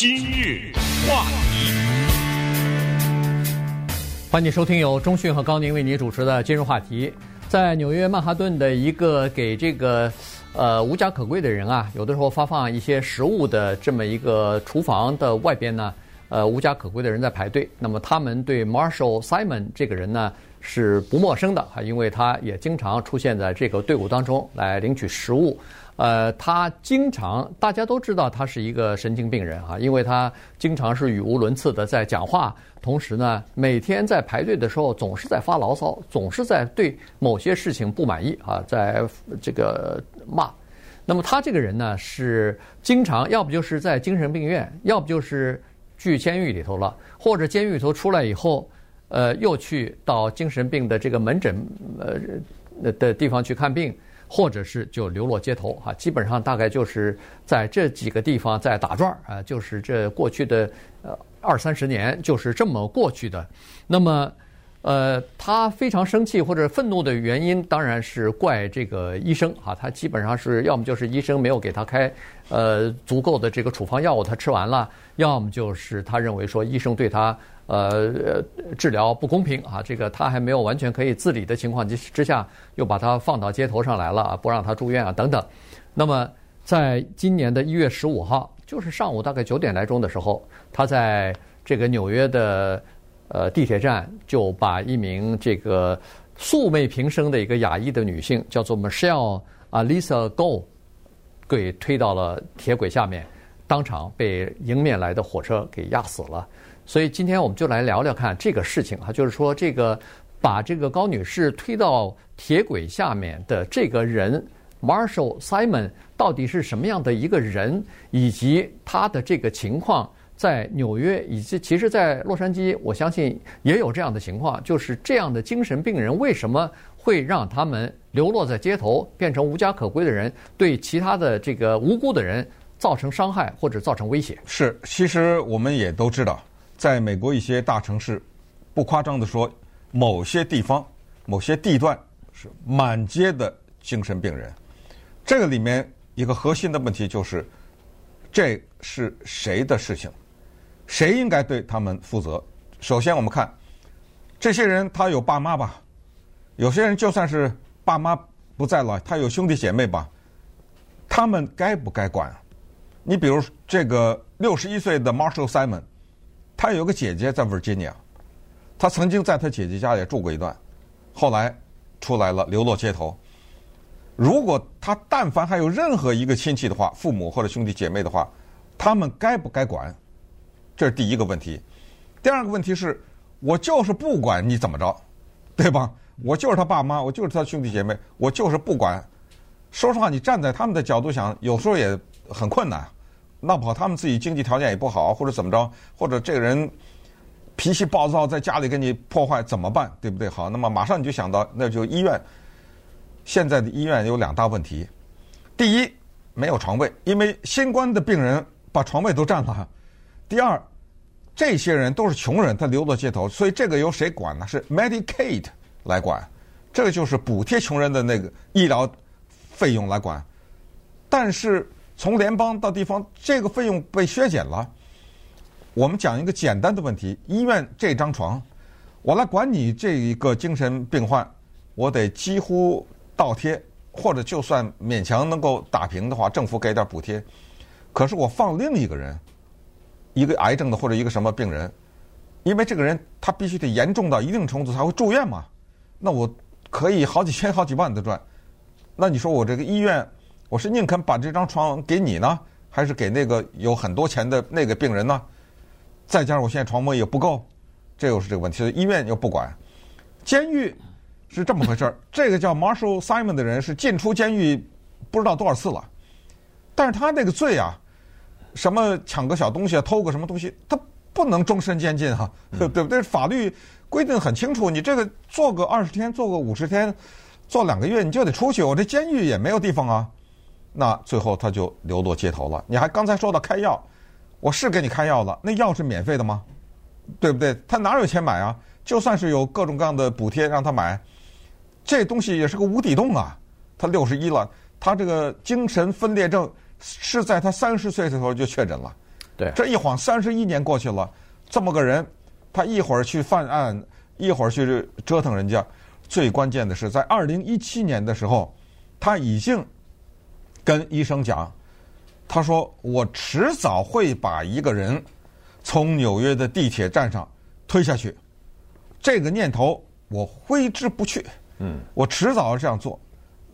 今日话题，欢迎收听由中讯和高宁为您主持的今日话题。在纽约曼哈顿的一个给这个呃无家可归的人啊，有的时候发放一些食物的这么一个厨房的外边呢，呃无家可归的人在排队。那么他们对 Marshall Simon 这个人呢是不陌生的啊，因为他也经常出现在这个队伍当中来领取食物。呃，他经常大家都知道他是一个神经病人啊，因为他经常是语无伦次的在讲话，同时呢，每天在排队的时候总是在发牢骚，总是在对某些事情不满意啊，在这个骂。那么他这个人呢，是经常要不就是在精神病院，要不就是去监狱里头了，或者监狱里头出来以后，呃，又去到精神病的这个门诊呃的地方去看病。或者是就流落街头哈，基本上大概就是在这几个地方在打转啊，就是这过去的呃二三十年就是这么过去的。那么，呃，他非常生气或者愤怒的原因，当然是怪这个医生啊，他基本上是要么就是医生没有给他开呃足够的这个处方药物，他吃完了，要么就是他认为说医生对他。呃，治疗不公平啊！这个他还没有完全可以自理的情况之之下，又把他放到街头上来了啊，不让他住院啊，等等。那么，在今年的一月十五号，就是上午大概九点来钟的时候，他在这个纽约的呃地铁站，就把一名这个素昧平生的一个亚裔的女性，叫做 Michelle Alisa Go，给推到了铁轨下面，当场被迎面来的火车给压死了。所以今天我们就来聊聊看这个事情啊，就是说这个把这个高女士推到铁轨下面的这个人 Marshall Simon 到底是什么样的一个人，以及他的这个情况在纽约以及其实，在洛杉矶，我相信也有这样的情况，就是这样的精神病人为什么会让他们流落在街头，变成无家可归的人，对其他的这个无辜的人造成伤害或者造成威胁？是，其实我们也都知道。在美国一些大城市，不夸张的说，某些地方、某些地段是满街的精神病人。这个里面一个核心的问题就是，这是谁的事情？谁应该对他们负责？首先，我们看这些人，他有爸妈吧？有些人就算是爸妈不在了，他有兄弟姐妹吧？他们该不该管？你比如这个六十一岁的 Marshall Simon。他有个姐姐在 Virginia，他曾经在他姐姐家也住过一段，后来出来了流落街头。如果他但凡还有任何一个亲戚的话，父母或者兄弟姐妹的话，他们该不该管？这是第一个问题。第二个问题是，我就是不管你怎么着，对吧？我就是他爸妈，我就是他兄弟姐妹，我就是不管。说实话，你站在他们的角度想，有时候也很困难。闹不好，他们自己经济条件也不好，或者怎么着，或者这个人脾气暴躁，在家里给你破坏怎么办？对不对？好，那么马上你就想到，那就医院。现在的医院有两大问题：第一，没有床位，因为新冠的病人把床位都占了；第二，这些人都是穷人，他流落街头，所以这个由谁管呢？是 Medicaid 来管，这个就是补贴穷人的那个医疗费用来管，但是。从联邦到地方，这个费用被削减了。我们讲一个简单的问题：医院这张床，我来管你这一个精神病患，我得几乎倒贴，或者就算勉强能够打平的话，政府给点补贴。可是我放另一个人，一个癌症的或者一个什么病人，因为这个人他必须得严重到一定程度才会住院嘛，那我可以好几千、好几万的赚。那你说我这个医院？我是宁肯把这张床给你呢，还是给那个有很多钱的那个病人呢？再加上我现在床位也不够，这又是这个问题。医院又不管，监狱是这么回事儿。这个叫 Marshall Simon 的人是进出监狱不知道多少次了，但是他那个罪啊，什么抢个小东西啊，偷个什么东西，他不能终身监禁哈，对不对？法律规定很清楚，你这个做个二十天，做个五十天，做两个月你就得出去。我这监狱也没有地方啊。那最后他就流落街头了。你还刚才说到开药，我是给你开药了，那药是免费的吗？对不对？他哪有钱买啊？就算是有各种各样的补贴让他买，这东西也是个无底洞啊。他六十一了，他这个精神分裂症是在他三十岁的时候就确诊了，对，这一晃三十一年过去了，这么个人，他一会儿去犯案，一会儿去折腾人家。最关键的是，在二零一七年的时候，他已经跟医生讲，他说：“我迟早会把一个人从纽约的地铁站上推下去。”这个念头我挥之不去。嗯，我迟早要这样做。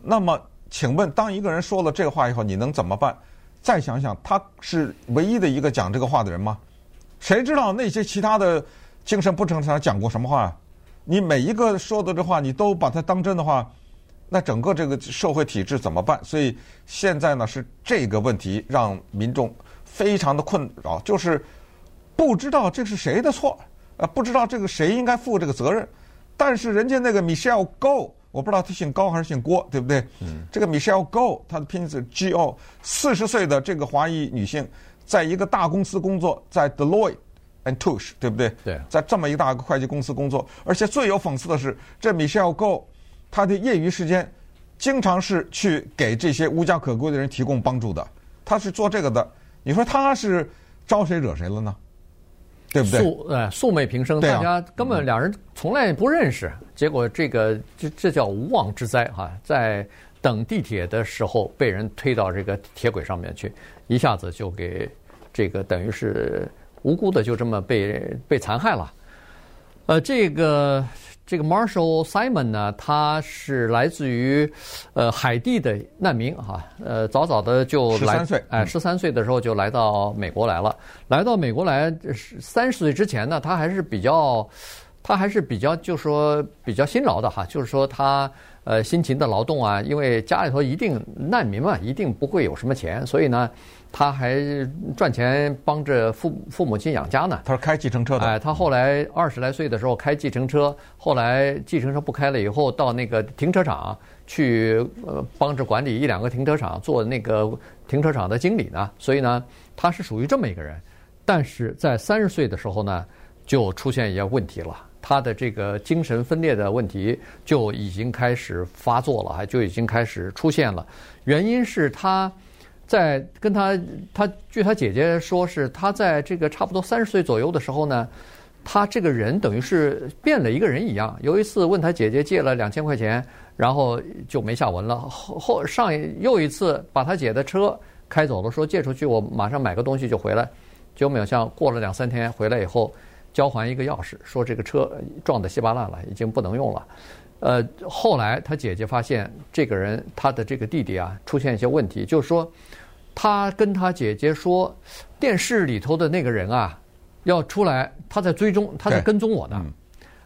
那么，请问，当一个人说了这个话以后，你能怎么办？再想想，他是唯一的一个讲这个话的人吗？谁知道那些其他的精神不正常讲过什么话啊？你每一个说的这话，你都把它当真的话，那整个这个社会体制怎么办？所以现在呢，是这个问题让民众非常的困扰，就是不知道这是谁的错，啊，不知道这个谁应该负这个责任。但是人家那个 Michelle Go，我不知道他姓高还是姓郭，对不对？嗯。这个 Michelle Go，他的拼音是 G O，四十岁的这个华裔女性，在一个大公司工作，在 Deloitte。and Touche，对不对？对，在这么一个大个会计公司工作，而且最有讽刺的是，这 Michelle Go，他的业余时间，经常是去给这些无家可归的人提供帮助的，他是做这个的。你说他是招谁惹谁了呢？对不对？素呃素昧平生，大家根本两人从来不认识，结果这个这这叫无妄之灾哈，在等地铁的时候被人推到这个铁轨上面去，一下子就给这个等于是。无辜的就这么被被残害了，呃，这个这个 Marshall Simon 呢，他是来自于呃海地的难民哈，呃，早早的就来，十三岁，哎，十三岁的时候就来到美国来了。来到美国来三十岁之前呢，他还是比较，他还是比较，就说比较辛劳的哈，就是说他呃辛勤的劳动啊，因为家里头一定难民嘛，一定不会有什么钱，所以呢。他还赚钱帮着父父母亲养家呢。他是开计程车的。哎，他后来二十来岁的时候开计程车，后来计程车不开了以后，到那个停车场去呃帮着管理一两个停车场，做那个停车场的经理呢。所以呢，他是属于这么一个人。但是在三十岁的时候呢，就出现一些问题了。他的这个精神分裂的问题就已经开始发作了，还就已经开始出现了。原因是他。在跟他，他据他姐姐说，是他在这个差不多三十岁左右的时候呢，他这个人等于是变了一个人一样。有一次问他姐姐借了两千块钱，然后就没下文了。后后上又一次把他姐的车开走了，说借出去我马上买个东西就回来。结果没有像过了两三天回来以后，交还一个钥匙，说这个车撞得稀巴烂了，已经不能用了。呃，后来他姐姐发现这个人，他的这个弟弟啊，出现一些问题，就是说，他跟他姐姐说，电视里头的那个人啊，要出来，他在追踪，他在跟踪我呢。嗯、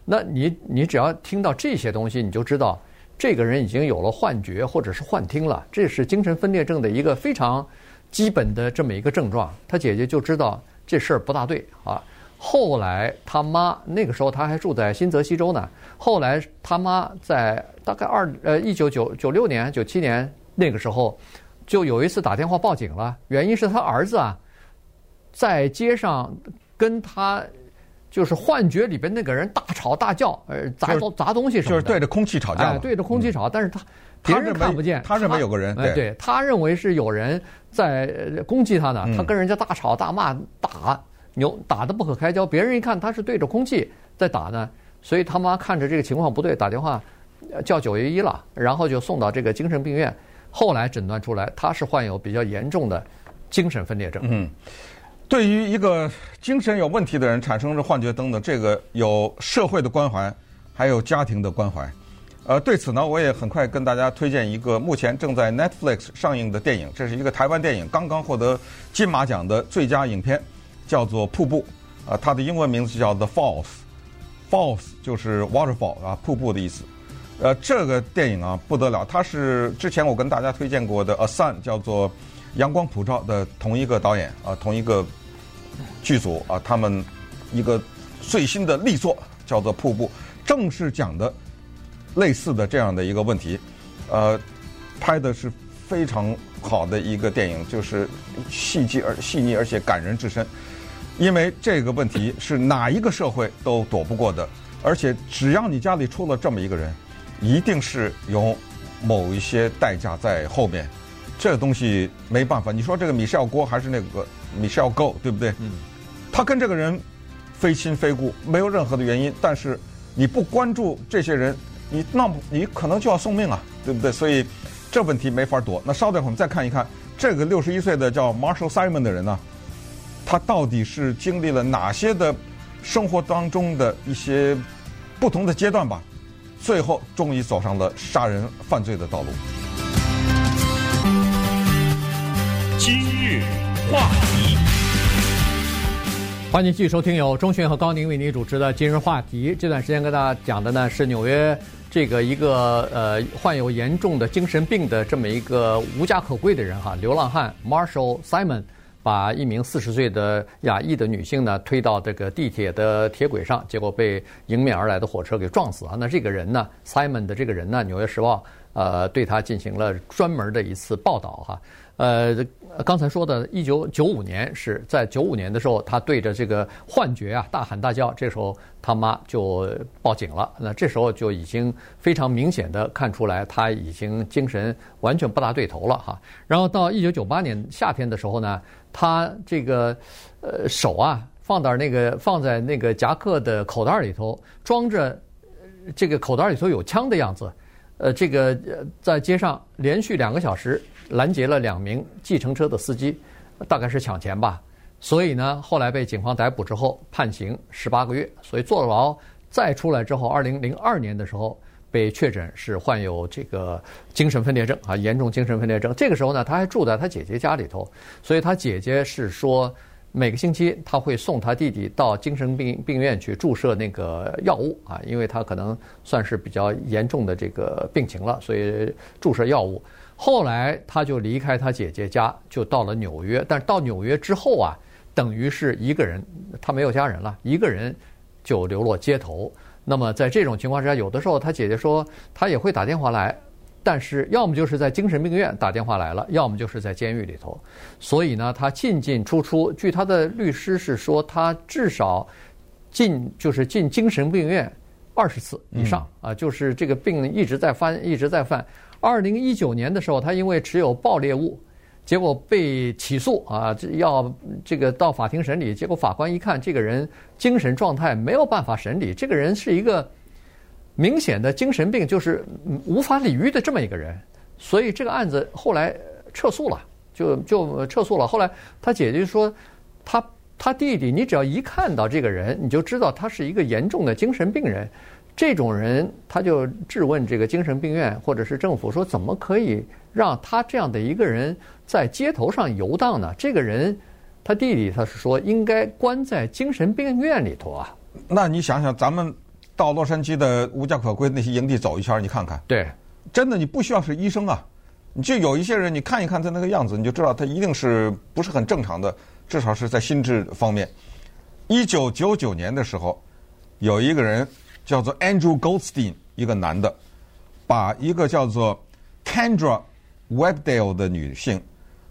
那你你只要听到这些东西，你就知道这个人已经有了幻觉或者是幻听了，这是精神分裂症的一个非常基本的这么一个症状。他姐姐就知道这事儿不大对啊。后来他妈那个时候他还住在新泽西州呢。后来他妈在大概二呃一九九九六年九七年那个时候，就有一次打电话报警了。原因是他儿子啊，在街上跟他就是幻觉里边那个人大吵大叫，呃砸东砸东西什么的，就是对着空气吵架，哎，对着空气吵。但是他别人看不见，他认为有个人，哎，对他认为是有人在攻击他呢。他跟人家大吵大骂打。牛打得不可开交，别人一看他是对着空气在打呢，所以他妈看着这个情况不对，打电话叫九一一了，然后就送到这个精神病院。后来诊断出来他是患有比较严重的精神分裂症。嗯，对于一个精神有问题的人产生着幻觉等等，这个有社会的关怀，还有家庭的关怀。呃，对此呢，我也很快跟大家推荐一个目前正在 Netflix 上映的电影，这是一个台湾电影，刚刚获得金马奖的最佳影片。叫做瀑布，啊，它的英文名字叫 The Falls，Falls 就是 waterfall 啊，瀑布的意思。呃，这个电影啊不得了，它是之前我跟大家推荐过的《A Sun》叫做阳光普照的同一个导演啊，同一个剧组啊，他们一个最新的力作叫做《瀑布》，正是讲的类似的这样的一个问题，呃，拍的是非常好的一个电影，就是细细而细腻而且感人至深。因为这个问题是哪一个社会都躲不过的，而且只要你家里出了这么一个人，一定是有某一些代价在后面。这个东西没办法，你说这个米歇尔郭还是那个 Michelle Go，对不对？嗯。他跟这个人非亲非故，没有任何的原因。但是你不关注这些人，你那你可能就要送命啊，对不对？所以这问题没法躲。那稍等会儿我们再看一看这个六十一岁的叫 Marshall Simon 的人呢，他到底是经历了哪些的生活当中的一些不同的阶段吧？最后终于走上了杀人犯罪的道路。今日话题，欢迎继续收听由钟迅和高宁为您主持的《今日话题》。这段时间跟大家讲的呢是纽约这个一个呃患有严重的精神病的这么一个无家可归的人哈，流浪汉 Marshall Simon 把一名四十岁的亚裔的女性呢推到这个地铁的铁轨上，结果被迎面而来的火车给撞死啊。那这个人呢，Simon 的这个人呢，《纽约时报》呃对他进行了专门的一次报道哈。呃，刚才说的，一九九五年是在九五年的时候，他对着这个幻觉啊大喊大叫，这时候他妈就报警了。那这时候就已经非常明显的看出来，他已经精神完全不大对头了哈。然后到一九九八年夏天的时候呢，他这个呃手啊放到那个放在那个夹克的口袋里头，装着这个口袋里头有枪的样子，呃，这个在街上连续两个小时。拦截了两名计程车的司机，大概是抢钱吧。所以呢，后来被警方逮捕之后，判刑十八个月。所以坐牢再出来之后，二零零二年的时候被确诊是患有这个精神分裂症啊，严重精神分裂症。这个时候呢，他还住在他姐姐家里头，所以他姐姐是说每个星期他会送他弟弟到精神病病院去注射那个药物啊，因为他可能算是比较严重的这个病情了，所以注射药物。后来他就离开他姐姐家，就到了纽约。但是到纽约之后啊，等于是一个人，他没有家人了，一个人就流落街头。那么在这种情况之下，有的时候他姐姐说他也会打电话来，但是要么就是在精神病院打电话来了，要么就是在监狱里头。所以呢，他进进出出。据他的律师是说，他至少进就是进精神病院二十次以上啊，就是这个病一直在犯，一直在犯。二零一九年的时候，他因为持有爆裂物，结果被起诉啊，要这个到法庭审理。结果法官一看，这个人精神状态没有办法审理，这个人是一个明显的精神病，就是无法理喻的这么一个人。所以这个案子后来撤诉了，就就撤诉了。后来他姐姐说，他他弟弟，你只要一看到这个人，你就知道他是一个严重的精神病人。这种人，他就质问这个精神病院或者是政府说，怎么可以让他这样的一个人在街头上游荡呢？这个人，他弟弟他是说应该关在精神病院里头啊。那你想想，咱们到洛杉矶的无家可归那些营地走一圈，你看看，对，真的你不需要是医生啊，你就有一些人，你看一看他那个样子，你就知道他一定是不是很正常的，至少是在心智方面。一九九九年的时候，有一个人。叫做 Andrew Goldstein，一个男的，把一个叫做 Kendra Webdale 的女性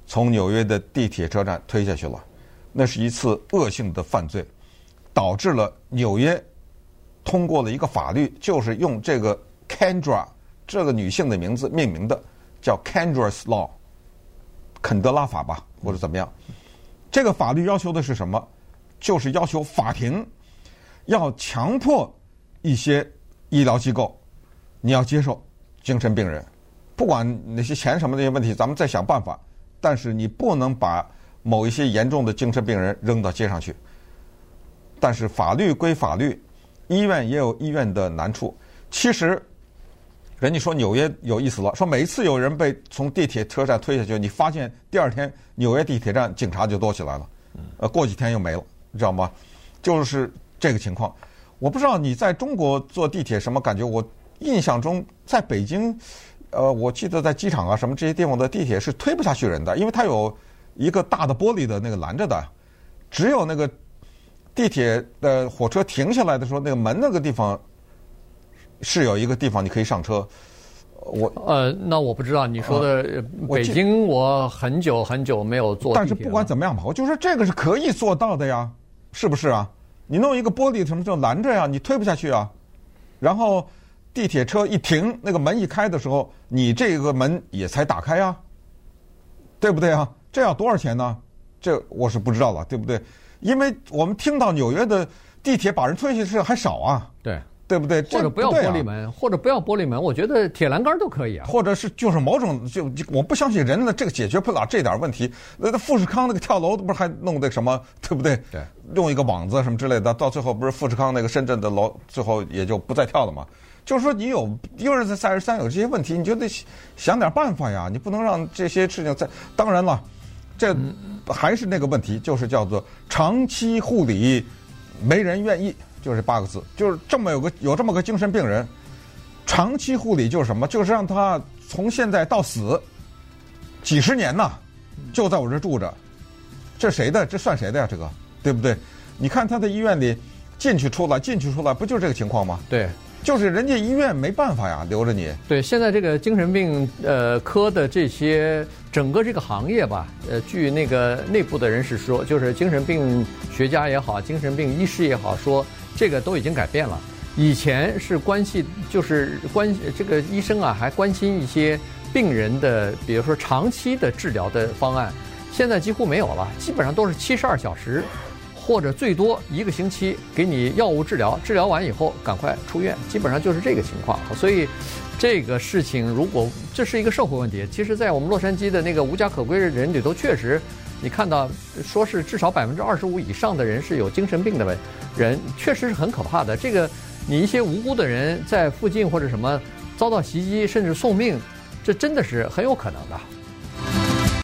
从纽约的地铁车站推下去了。那是一次恶性的犯罪，导致了纽约通过了一个法律，就是用这个 Kendra 这个女性的名字命名的，叫 Kendra's Law，肯德拉法吧，或者怎么样。这个法律要求的是什么？就是要求法庭要强迫。一些医疗机构，你要接受精神病人，不管那些钱什么那些问题，咱们再想办法。但是你不能把某一些严重的精神病人扔到街上去。但是法律归法律，医院也有医院的难处。其实，人家说纽约有意思了，说每一次有人被从地铁车站推下去，你发现第二天纽约地铁站警察就多起来了，呃，过几天又没了，你知道吗？就是这个情况。我不知道你在中国坐地铁什么感觉？我印象中在北京，呃，我记得在机场啊什么这些地方的地铁是推不下去人的，因为它有一个大的玻璃的那个拦着的，只有那个地铁的火车停下来的时候，那个门那个地方是有一个地方你可以上车。我呃，那我不知道你说的北京，我很久很久没有坐。但是不管怎么样吧，我就说这个是可以做到的呀，是不是啊？你弄一个玻璃什么就拦着呀？你推不下去啊。然后地铁车一停，那个门一开的时候，你这个门也才打开啊，对不对啊？这要多少钱呢？这我是不知道了，对不对？因为我们听到纽约的地铁把人推下去还少啊，对对不对？或者不要玻璃门，或者不要玻璃门，我觉得铁栏杆都可以啊。或者是就是某种就我不相信人的，这个解决不了这点问题。那富士康那个跳楼不是还弄那什么，对不对？对，用一个网子什么之类的，到最后不是富士康那个深圳的楼最后也就不再跳了嘛。就是说你有一而再再而三有这些问题，你就得想点办法呀，你不能让这些事情在。当然了。这还是那个问题，就是叫做长期护理，没人愿意，就是八个字，就是这么有个有这么个精神病人，长期护理就是什么？就是让他从现在到死几十年呐，就在我这住着，这谁的？这算谁的呀？这个对不对？你看他在医院里进去出来，进去出来，不就是这个情况吗？对。就是人家医院没办法呀，留着你。对，现在这个精神病呃科的这些整个这个行业吧，呃，据那个内部的人士说，就是精神病学家也好，精神病医师也好，说这个都已经改变了。以前是关系就是关这个医生啊，还关心一些病人的，比如说长期的治疗的方案，现在几乎没有了，基本上都是七十二小时。或者最多一个星期给你药物治疗，治疗完以后赶快出院，基本上就是这个情况。所以，这个事情如果这是一个社会问题，其实，在我们洛杉矶的那个无家可归的人里头，确实你看到说是至少百分之二十五以上的人是有精神病的人，确实是很可怕的。这个你一些无辜的人在附近或者什么遭到袭击甚至送命，这真的是很有可能的。